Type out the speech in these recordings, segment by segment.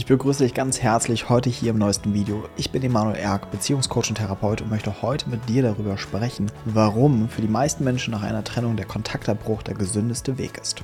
Ich begrüße dich ganz herzlich heute hier im neuesten Video. Ich bin Emanuel Erk, Beziehungscoach und Therapeut und möchte heute mit dir darüber sprechen, warum für die meisten Menschen nach einer Trennung der Kontaktabbruch der gesündeste Weg ist.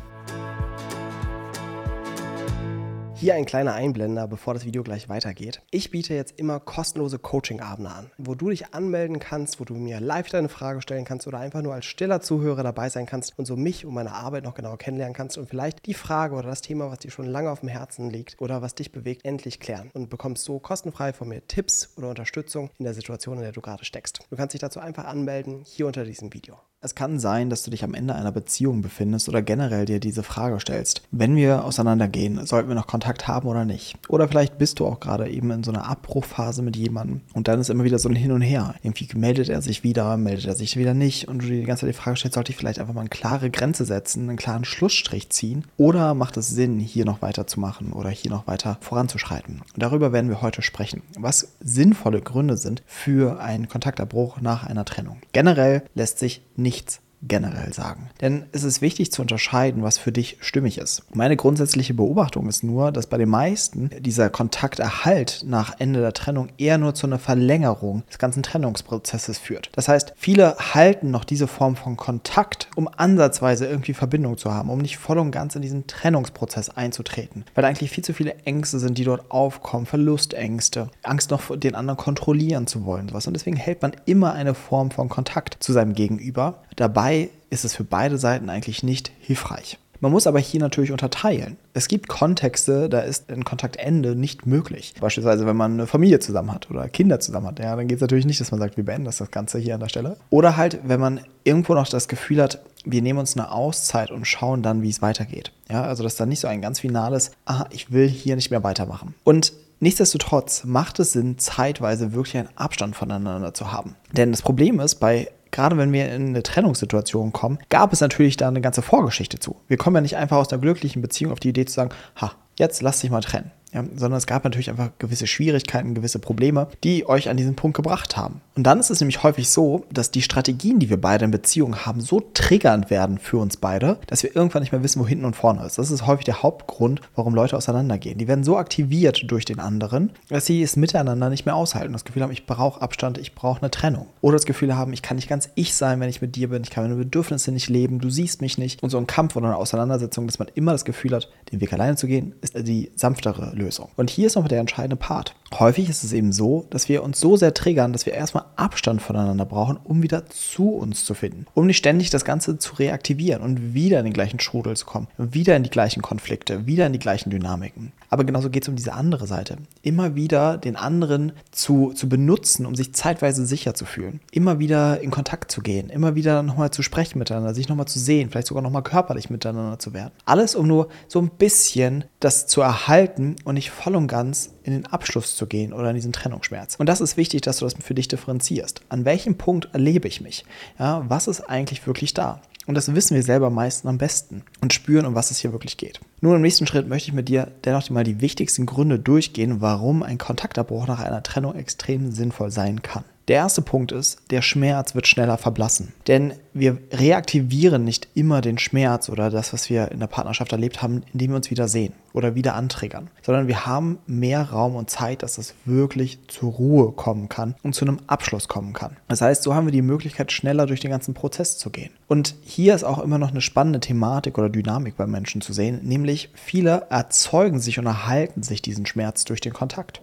Hier ein kleiner Einblender, bevor das Video gleich weitergeht. Ich biete jetzt immer kostenlose Coaching-Abende an, wo du dich anmelden kannst, wo du mir live deine Frage stellen kannst oder einfach nur als stiller Zuhörer dabei sein kannst und so mich und meine Arbeit noch genauer kennenlernen kannst und vielleicht die Frage oder das Thema, was dir schon lange auf dem Herzen liegt oder was dich bewegt, endlich klären und bekommst so kostenfrei von mir Tipps oder Unterstützung in der Situation, in der du gerade steckst. Du kannst dich dazu einfach anmelden hier unter diesem Video. Es kann sein, dass du dich am Ende einer Beziehung befindest oder generell dir diese Frage stellst. Wenn wir auseinandergehen, sollten wir noch Kontakt haben oder nicht? Oder vielleicht bist du auch gerade eben in so einer Abbruchphase mit jemandem und dann ist immer wieder so ein Hin und Her. Irgendwie meldet er sich wieder, meldet er sich wieder nicht und du dir die ganze Zeit die Frage stellst, sollte ich vielleicht einfach mal eine klare Grenze setzen, einen klaren Schlussstrich ziehen? Oder macht es Sinn, hier noch weiterzumachen oder hier noch weiter voranzuschreiten? Darüber werden wir heute sprechen, was sinnvolle Gründe sind für einen Kontaktabbruch nach einer Trennung. Generell lässt sich nicht nichts generell sagen. Denn es ist wichtig zu unterscheiden, was für dich stimmig ist. Meine grundsätzliche Beobachtung ist nur, dass bei den meisten dieser Kontakterhalt nach Ende der Trennung eher nur zu einer Verlängerung des ganzen Trennungsprozesses führt. Das heißt, viele halten noch diese Form von Kontakt, um ansatzweise irgendwie Verbindung zu haben, um nicht voll und ganz in diesen Trennungsprozess einzutreten. Weil eigentlich viel zu viele Ängste sind, die dort aufkommen, Verlustängste, Angst noch den anderen kontrollieren zu wollen, sowas. Und deswegen hält man immer eine Form von Kontakt zu seinem Gegenüber. Dabei ist es für beide Seiten eigentlich nicht hilfreich. Man muss aber hier natürlich unterteilen. Es gibt Kontexte, da ist ein Kontaktende nicht möglich. Beispielsweise, wenn man eine Familie zusammen hat oder Kinder zusammen hat. Ja, dann geht es natürlich nicht, dass man sagt, wir beenden das, Ganze hier an der Stelle. Oder halt, wenn man irgendwo noch das Gefühl hat, wir nehmen uns eine Auszeit und schauen dann, wie es weitergeht. Ja, also dass da nicht so ein ganz finales, ah, ich will hier nicht mehr weitermachen. Und Nichtsdestotrotz macht es Sinn, zeitweise wirklich einen Abstand voneinander zu haben. Denn das Problem ist, bei gerade wenn wir in eine Trennungssituation kommen, gab es natürlich da eine ganze Vorgeschichte zu. Wir kommen ja nicht einfach aus einer glücklichen Beziehung auf die Idee zu sagen, ha, jetzt lass dich mal trennen ja, sondern es gab natürlich einfach gewisse Schwierigkeiten, gewisse Probleme, die euch an diesen Punkt gebracht haben. Und dann ist es nämlich häufig so, dass die Strategien, die wir beide in Beziehungen haben, so triggernd werden für uns beide, dass wir irgendwann nicht mehr wissen, wo hinten und vorne ist. Das ist häufig der Hauptgrund, warum Leute auseinandergehen. Die werden so aktiviert durch den anderen, dass sie es miteinander nicht mehr aushalten. Das Gefühl haben, ich brauche Abstand, ich brauche eine Trennung. Oder das Gefühl haben, ich kann nicht ganz ich sein, wenn ich mit dir bin, ich kann meine Bedürfnisse nicht leben, du siehst mich nicht. Und so ein Kampf oder eine Auseinandersetzung, dass man immer das Gefühl hat, den Weg alleine zu gehen, ist die sanftere Lösung. Und hier ist nochmal der entscheidende Part. Häufig ist es eben so, dass wir uns so sehr triggern, dass wir erstmal Abstand voneinander brauchen, um wieder zu uns zu finden. Um nicht ständig das Ganze zu reaktivieren und wieder in den gleichen Strudel zu kommen, wieder in die gleichen Konflikte, wieder in die gleichen Dynamiken. Aber genauso geht es um diese andere Seite. Immer wieder den anderen zu, zu benutzen, um sich zeitweise sicher zu fühlen. Immer wieder in Kontakt zu gehen, immer wieder nochmal zu sprechen miteinander, sich nochmal zu sehen, vielleicht sogar nochmal körperlich miteinander zu werden. Alles, um nur so ein bisschen das zu erhalten und nicht voll und ganz in den Abschluss zu gehen oder in diesen Trennungsschmerz. Und das ist wichtig, dass du das für dich differenzierst. An welchem Punkt erlebe ich mich? Ja, was ist eigentlich wirklich da? Und das wissen wir selber meistens am besten und spüren, um was es hier wirklich geht. Nun im nächsten Schritt möchte ich mit dir dennoch mal die wichtigsten Gründe durchgehen, warum ein Kontaktabbruch nach einer Trennung extrem sinnvoll sein kann. Der erste Punkt ist, der Schmerz wird schneller verblassen. Denn wir reaktivieren nicht immer den Schmerz oder das, was wir in der Partnerschaft erlebt haben, indem wir uns wieder sehen oder wieder antriggern, sondern wir haben mehr Raum und Zeit, dass es wirklich zur Ruhe kommen kann und zu einem Abschluss kommen kann. Das heißt, so haben wir die Möglichkeit, schneller durch den ganzen Prozess zu gehen. Und hier ist auch immer noch eine spannende Thematik oder Dynamik bei Menschen zu sehen, nämlich viele erzeugen sich und erhalten sich diesen Schmerz durch den Kontakt.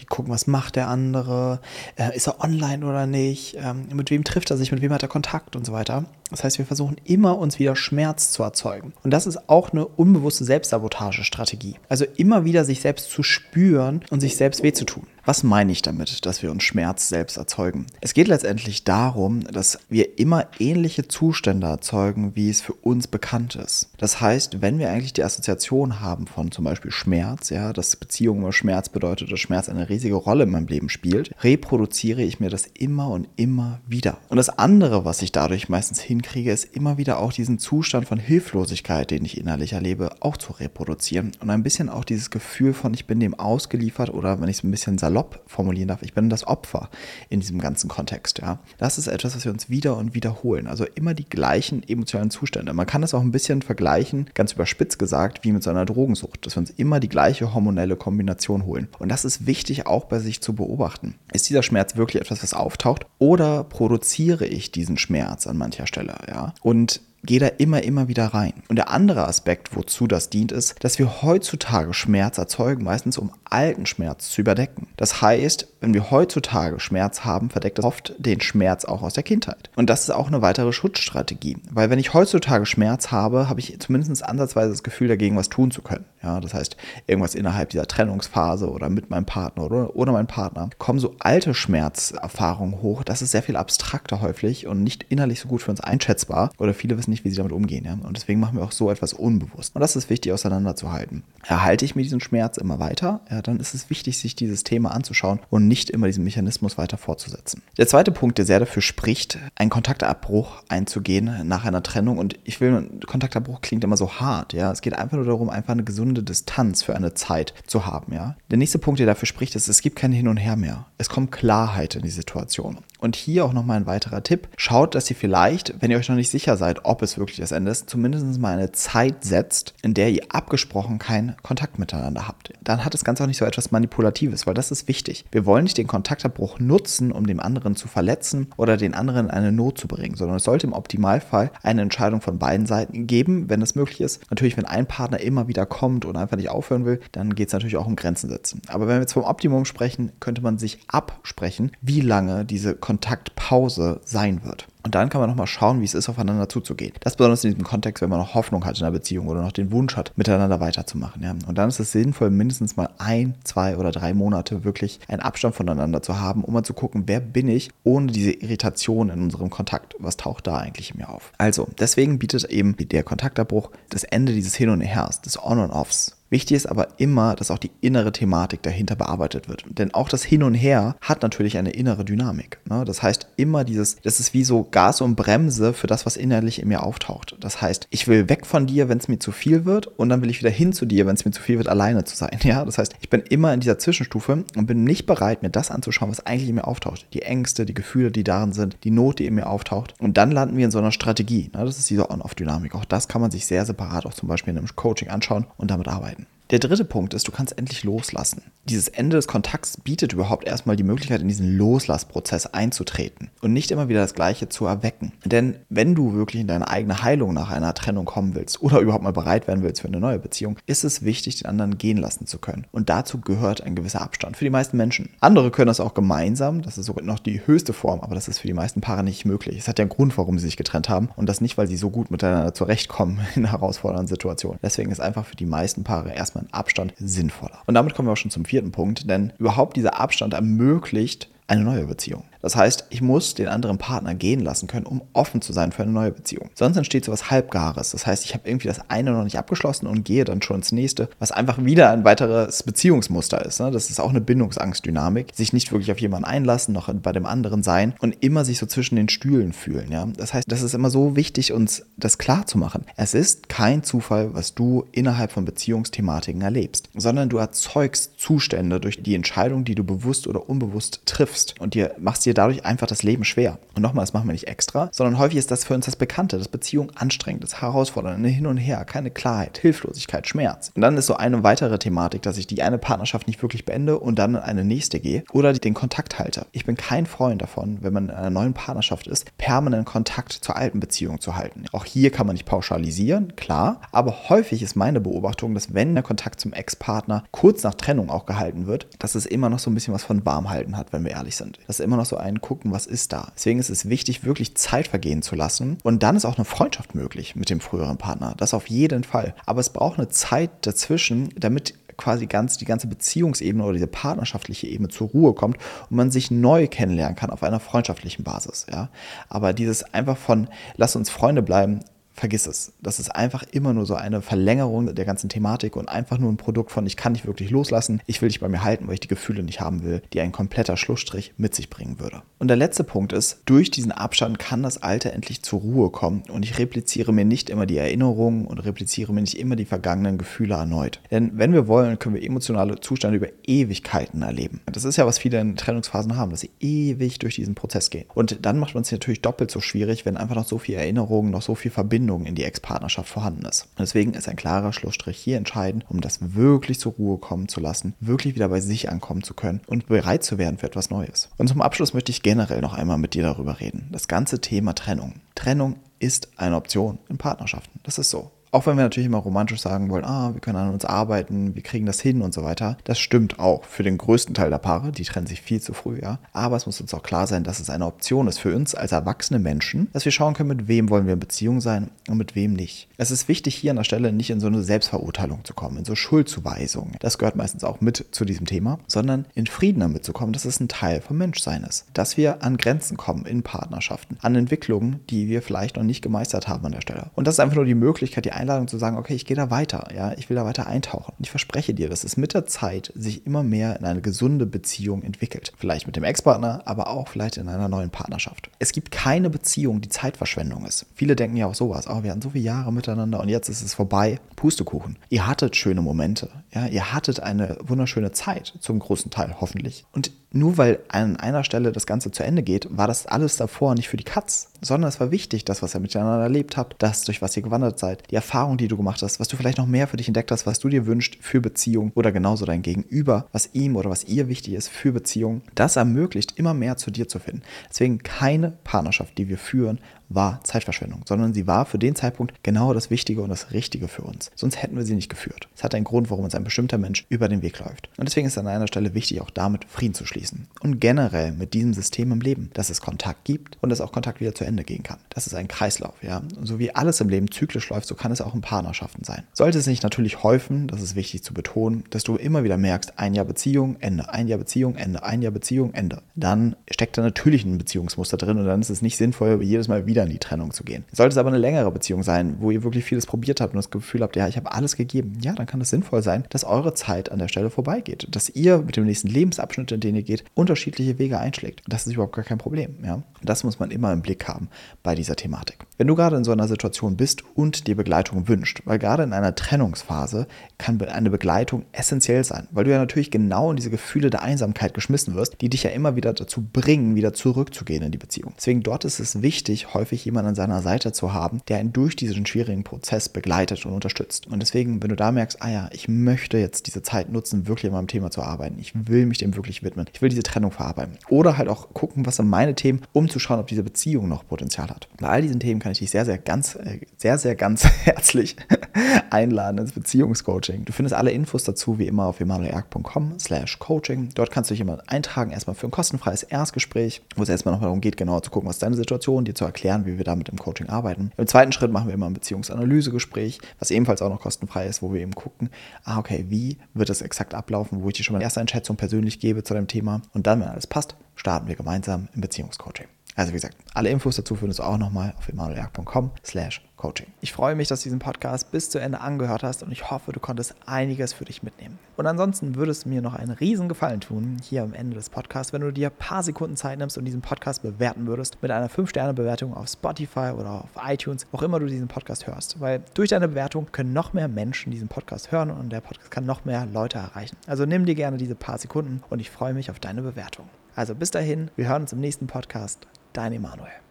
Die gucken, was macht der andere, äh, ist er online oder nicht, ähm, mit wem trifft er sich, mit wem hat er Kontakt und so weiter. Das heißt, wir versuchen immer, uns wieder Schmerz zu erzeugen. Und das ist auch eine unbewusste Selbstsabotagestrategie. Also immer wieder sich selbst zu spüren und sich selbst weh zu tun. Was meine ich damit, dass wir uns Schmerz selbst erzeugen? Es geht letztendlich darum, dass wir immer ähnliche Zustände erzeugen, wie es für uns bekannt ist. Das heißt, wenn wir eigentlich die Assoziation haben von zum Beispiel Schmerz, ja, dass Beziehung immer Schmerz bedeutet, dass Schmerz eine riesige Rolle in meinem Leben spielt, reproduziere ich mir das immer und immer wieder. Und das andere, was ich dadurch meistens hin hinkriege, ist immer wieder auch diesen Zustand von Hilflosigkeit, den ich innerlich erlebe, auch zu reproduzieren. Und ein bisschen auch dieses Gefühl von, ich bin dem ausgeliefert oder wenn ich es ein bisschen salopp formulieren darf, ich bin das Opfer in diesem ganzen Kontext. Ja. Das ist etwas, was wir uns wieder und wiederholen. Also immer die gleichen emotionalen Zustände. Man kann das auch ein bisschen vergleichen, ganz überspitzt gesagt, wie mit so einer Drogensucht, dass wir uns immer die gleiche hormonelle Kombination holen. Und das ist wichtig auch bei sich zu beobachten. Ist dieser Schmerz wirklich etwas, was auftaucht oder produziere ich diesen Schmerz an mancher Stelle? Ja? Und gehe da immer, immer wieder rein. Und der andere Aspekt, wozu das dient, ist, dass wir heutzutage Schmerz erzeugen, meistens um alten Schmerz zu überdecken. Das heißt, wenn wir heutzutage Schmerz haben, verdeckt das oft den Schmerz auch aus der Kindheit. Und das ist auch eine weitere Schutzstrategie. Weil wenn ich heutzutage Schmerz habe, habe ich zumindest ansatzweise das Gefühl, dagegen was tun zu können. Ja, das heißt, irgendwas innerhalb dieser Trennungsphase oder mit meinem Partner oder ohne meinen Partner, kommen so alte Schmerzerfahrungen hoch. Das ist sehr viel abstrakter häufig und nicht innerlich so gut für uns einschätzbar. Oder viele wissen nicht, wie sie damit umgehen. Ja? Und deswegen machen wir auch so etwas unbewusst. Und das ist wichtig auseinanderzuhalten. Erhalte ich mir diesen Schmerz immer weiter, ja, dann ist es wichtig, sich dieses Thema anzuschauen und nicht immer diesen Mechanismus weiter fortzusetzen. Der zweite Punkt, der sehr dafür spricht, einen Kontaktabbruch einzugehen nach einer Trennung. Und ich will, Kontaktabbruch klingt immer so hart. Ja? Es geht einfach nur darum, einfach eine gesunde Distanz für eine Zeit zu haben. Ja? Der nächste Punkt, der dafür spricht, ist, es gibt kein Hin und Her mehr. Es kommt Klarheit in die Situation. Und hier auch nochmal ein weiterer Tipp. Schaut, dass ihr vielleicht, wenn ihr euch noch nicht sicher seid, ob es wirklich das Ende ist, zumindest mal eine Zeit setzt, in der ihr abgesprochen keinen Kontakt miteinander habt. Dann hat das Ganze auch nicht so etwas Manipulatives, weil das ist wichtig. Wir wollen nicht den Kontaktabbruch nutzen, um den anderen zu verletzen oder den anderen in eine Not zu bringen, sondern es sollte im Optimalfall eine Entscheidung von beiden Seiten geben, wenn es möglich ist. Natürlich, wenn ein Partner immer wieder kommt und einfach nicht aufhören will, dann geht es natürlich auch um Grenzen setzen. Aber wenn wir jetzt vom Optimum sprechen, könnte man sich absprechen, wie lange diese Kontakte Kontaktpause sein wird. Und dann kann man nochmal schauen, wie es ist, aufeinander zuzugehen. Das besonders in diesem Kontext, wenn man noch Hoffnung hat in einer Beziehung oder noch den Wunsch hat, miteinander weiterzumachen. Ja. Und dann ist es sinnvoll, mindestens mal ein, zwei oder drei Monate wirklich einen Abstand voneinander zu haben, um mal zu gucken, wer bin ich ohne diese Irritation in unserem Kontakt. Was taucht da eigentlich in mir auf? Also, deswegen bietet eben der Kontaktabbruch das Ende dieses Hin und Hers, des On und Offs Wichtig ist aber immer, dass auch die innere Thematik dahinter bearbeitet wird. Denn auch das Hin und Her hat natürlich eine innere Dynamik. Ne? Das heißt, immer dieses, das ist wie so Gas und Bremse für das, was innerlich in mir auftaucht. Das heißt, ich will weg von dir, wenn es mir zu viel wird, und dann will ich wieder hin zu dir, wenn es mir zu viel wird, alleine zu sein. Ja, das heißt, ich bin immer in dieser Zwischenstufe und bin nicht bereit, mir das anzuschauen, was eigentlich in mir auftaucht. Die Ängste, die Gefühle, die darin sind, die Not, die in mir auftaucht. Und dann landen wir in so einer Strategie. Ne? Das ist diese On-Off-Dynamik. Auch das kann man sich sehr separat auch zum Beispiel in einem Coaching anschauen und damit arbeiten. Der dritte Punkt ist, du kannst endlich loslassen. Dieses Ende des Kontakts bietet überhaupt erstmal die Möglichkeit, in diesen Loslassprozess einzutreten und nicht immer wieder das Gleiche zu erwecken. Denn wenn du wirklich in deine eigene Heilung nach einer Trennung kommen willst oder überhaupt mal bereit werden willst für eine neue Beziehung, ist es wichtig, den anderen gehen lassen zu können. Und dazu gehört ein gewisser Abstand für die meisten Menschen. Andere können das auch gemeinsam, das ist sogar noch die höchste Form, aber das ist für die meisten Paare nicht möglich. Es hat ja einen Grund, warum sie sich getrennt haben und das nicht, weil sie so gut miteinander zurechtkommen in herausfordernden Situationen. Deswegen ist einfach für die meisten Paare erstmal ein Abstand sinnvoller. Und damit kommen wir auch schon zum vierten Punkt, denn überhaupt dieser Abstand ermöglicht eine neue Beziehung. Das heißt, ich muss den anderen Partner gehen lassen können, um offen zu sein für eine neue Beziehung. Sonst entsteht so was Halbgares. Das heißt, ich habe irgendwie das eine noch nicht abgeschlossen und gehe dann schon ins nächste, was einfach wieder ein weiteres Beziehungsmuster ist. Ne? Das ist auch eine Bindungsangstdynamik. Sich nicht wirklich auf jemanden einlassen, noch bei dem anderen sein und immer sich so zwischen den Stühlen fühlen. Ja? Das heißt, das ist immer so wichtig, uns das klar zu machen. Es ist kein Zufall, was du innerhalb von Beziehungsthematiken erlebst, sondern du erzeugst Zustände durch die Entscheidung, die du bewusst oder unbewusst triffst und dir machst dir dir dadurch einfach das Leben schwer. Und nochmal, das machen wir nicht extra, sondern häufig ist das für uns das Bekannte, dass Beziehung anstrengend ist, herausfordernd, hin und her, keine Klarheit, Hilflosigkeit, Schmerz. Und dann ist so eine weitere Thematik, dass ich die eine Partnerschaft nicht wirklich beende und dann in eine nächste gehe oder den Kontakt halte. Ich bin kein Freund davon, wenn man in einer neuen Partnerschaft ist, permanent Kontakt zur alten Beziehung zu halten. Auch hier kann man nicht pauschalisieren, klar, aber häufig ist meine Beobachtung, dass wenn der Kontakt zum Ex-Partner kurz nach Trennung auch gehalten wird, dass es immer noch so ein bisschen was von Warmhalten hat, wenn wir ehrlich sind. Dass immer noch so ein gucken, was ist da. Deswegen ist es wichtig, wirklich Zeit vergehen zu lassen. Und dann ist auch eine Freundschaft möglich mit dem früheren Partner. Das auf jeden Fall. Aber es braucht eine Zeit dazwischen, damit quasi ganz die ganze Beziehungsebene oder diese partnerschaftliche Ebene zur Ruhe kommt und man sich neu kennenlernen kann auf einer freundschaftlichen Basis. Ja? Aber dieses einfach von lass uns Freunde bleiben, vergiss es. Das ist einfach immer nur so eine Verlängerung der ganzen Thematik und einfach nur ein Produkt von, ich kann nicht wirklich loslassen, ich will dich bei mir halten, weil ich die Gefühle nicht haben will, die ein kompletter Schlussstrich mit sich bringen würde. Und der letzte Punkt ist, durch diesen Abstand kann das Alte endlich zur Ruhe kommen und ich repliziere mir nicht immer die Erinnerungen und repliziere mir nicht immer die vergangenen Gefühle erneut. Denn wenn wir wollen, können wir emotionale Zustände über Ewigkeiten erleben. Das ist ja, was viele in Trennungsphasen haben, dass sie ewig durch diesen Prozess gehen. Und dann macht man es natürlich doppelt so schwierig, wenn einfach noch so viel Erinnerungen, noch so viel Verbindung Bindung in die Ex-Partnerschaft vorhanden ist. Und deswegen ist ein klarer Schlussstrich hier entscheidend, um das wirklich zur Ruhe kommen zu lassen, wirklich wieder bei sich ankommen zu können und bereit zu werden für etwas Neues. Und zum Abschluss möchte ich generell noch einmal mit dir darüber reden. Das ganze Thema Trennung. Trennung ist eine Option in Partnerschaften. Das ist so. Auch wenn wir natürlich immer romantisch sagen wollen, ah, wir können an uns arbeiten, wir kriegen das hin und so weiter. Das stimmt auch für den größten Teil der Paare, die trennen sich viel zu früh, ja. Aber es muss uns auch klar sein, dass es eine Option ist für uns als erwachsene Menschen, dass wir schauen können, mit wem wollen wir in Beziehung sein und mit wem nicht. Es ist wichtig, hier an der Stelle nicht in so eine Selbstverurteilung zu kommen, in so Schuldzuweisungen. Das gehört meistens auch mit zu diesem Thema, sondern in Frieden damit zu kommen, dass es ein Teil vom Menschsein ist. Dass wir an Grenzen kommen in Partnerschaften, an Entwicklungen, die wir vielleicht noch nicht gemeistert haben an der Stelle. Und das ist einfach nur die Möglichkeit, die Einladung zu sagen, okay, ich gehe da weiter, ja, ich will da weiter eintauchen. Und ich verspreche dir, dass es mit der Zeit sich immer mehr in eine gesunde Beziehung entwickelt. Vielleicht mit dem Ex-Partner, aber auch vielleicht in einer neuen Partnerschaft. Es gibt keine Beziehung, die Zeitverschwendung ist. Viele denken ja auch sowas, oh, wir hatten so viele Jahre miteinander und jetzt ist es vorbei. Pustekuchen. Ihr hattet schöne Momente, ja, ihr hattet eine wunderschöne Zeit, zum großen Teil hoffentlich. Und nur weil an einer Stelle das Ganze zu Ende geht, war das alles davor nicht für die Katz, sondern es war wichtig, das, was ihr miteinander erlebt habt, das, durch was ihr gewandert seid, die Erfahrung, die du gemacht hast, was du vielleicht noch mehr für dich entdeckt hast, was du dir wünschst für Beziehung oder genauso dein Gegenüber, was ihm oder was ihr wichtig ist für Beziehung, das ermöglicht, immer mehr zu dir zu finden. Deswegen keine Partnerschaft, die wir führen, war Zeitverschwendung, sondern sie war für den Zeitpunkt genau das Wichtige und das Richtige für uns. Sonst hätten wir sie nicht geführt. Es hat einen Grund, warum uns ein bestimmter Mensch über den Weg läuft. Und deswegen ist an einer Stelle wichtig, auch damit Frieden zu schließen. Und generell mit diesem System im Leben, dass es Kontakt gibt und dass auch Kontakt wieder zu Ende gehen kann. Das ist ein Kreislauf, ja. Und so wie alles im Leben zyklisch läuft, so kann es auch in Partnerschaften sein. Sollte es sich natürlich häufen, das ist wichtig zu betonen, dass du immer wieder merkst, ein Jahr Beziehung, Ende, ein Jahr Beziehung, Ende, ein Jahr Beziehung, Ende. Dann steckt da natürlich ein Beziehungsmuster drin und dann ist es nicht sinnvoll, jedes Mal wieder in die Trennung zu gehen. Sollte es aber eine längere Beziehung sein, wo ihr wirklich vieles probiert habt und das Gefühl habt, ja, ich habe alles gegeben, ja, dann kann es sinnvoll sein, dass eure Zeit an der Stelle vorbeigeht. Dass ihr mit dem nächsten Lebensabschnitt, in den ihr geht, unterschiedliche Wege einschlägt. Das ist überhaupt gar kein Problem. Ja? Das muss man immer im Blick haben bei dieser Thematik. Wenn du gerade in so einer Situation bist und dir Begleitung wünscht, weil gerade in einer Trennungsphase kann eine Begleitung essentiell sein, weil du ja natürlich genau in diese Gefühle der Einsamkeit geschmissen wirst, die dich ja immer wieder dazu bringen, wieder zurückzugehen in die Beziehung. Deswegen dort ist es wichtig, häufig jemanden an seiner Seite zu haben, der ihn durch diesen schwierigen Prozess begleitet und unterstützt. Und deswegen, wenn du da merkst, ah ja, ich möchte jetzt diese Zeit nutzen, wirklich an meinem Thema zu arbeiten, ich will mich dem wirklich widmen, ich will diese Trennung verarbeiten. Oder halt auch gucken, was sind meine Themen, um zu schauen, ob diese Beziehung noch Potenzial hat. Bei all diesen Themen kann ich dich sehr, sehr ganz, äh, sehr, sehr ganz herzlich einladen ins Beziehungscoaching. Du findest alle Infos dazu wie immer auf emanuelerg.com slash coaching. Dort kannst du dich immer eintragen, erstmal für ein kostenfreies Erstgespräch, wo es erstmal nochmal darum geht, genauer zu gucken, was deine Situation, dir zu erklären, wie wir damit im Coaching arbeiten. Im zweiten Schritt machen wir immer ein Beziehungsanalysegespräch, was ebenfalls auch noch kostenfrei ist, wo wir eben gucken, ah, okay, wie wird es exakt ablaufen, wo ich dir schon mal eine erste Einschätzung persönlich gebe zu dem Thema. Und dann, wenn alles passt, starten wir gemeinsam im Beziehungscoaching. Also wie gesagt, alle Infos dazu findest du auch nochmal auf emanuelerg.com slash coaching. Ich freue mich, dass du diesen Podcast bis zu Ende angehört hast und ich hoffe, du konntest einiges für dich mitnehmen. Und ansonsten würde es mir noch einen riesen Gefallen tun, hier am Ende des Podcasts, wenn du dir ein paar Sekunden Zeit nimmst und diesen Podcast bewerten würdest mit einer 5-Sterne-Bewertung auf Spotify oder auf iTunes, auch immer du diesen Podcast hörst. Weil durch deine Bewertung können noch mehr Menschen diesen Podcast hören und der Podcast kann noch mehr Leute erreichen. Also nimm dir gerne diese paar Sekunden und ich freue mich auf deine Bewertung. Also bis dahin, wir hören uns im nächsten Podcast. Dein Emanuel.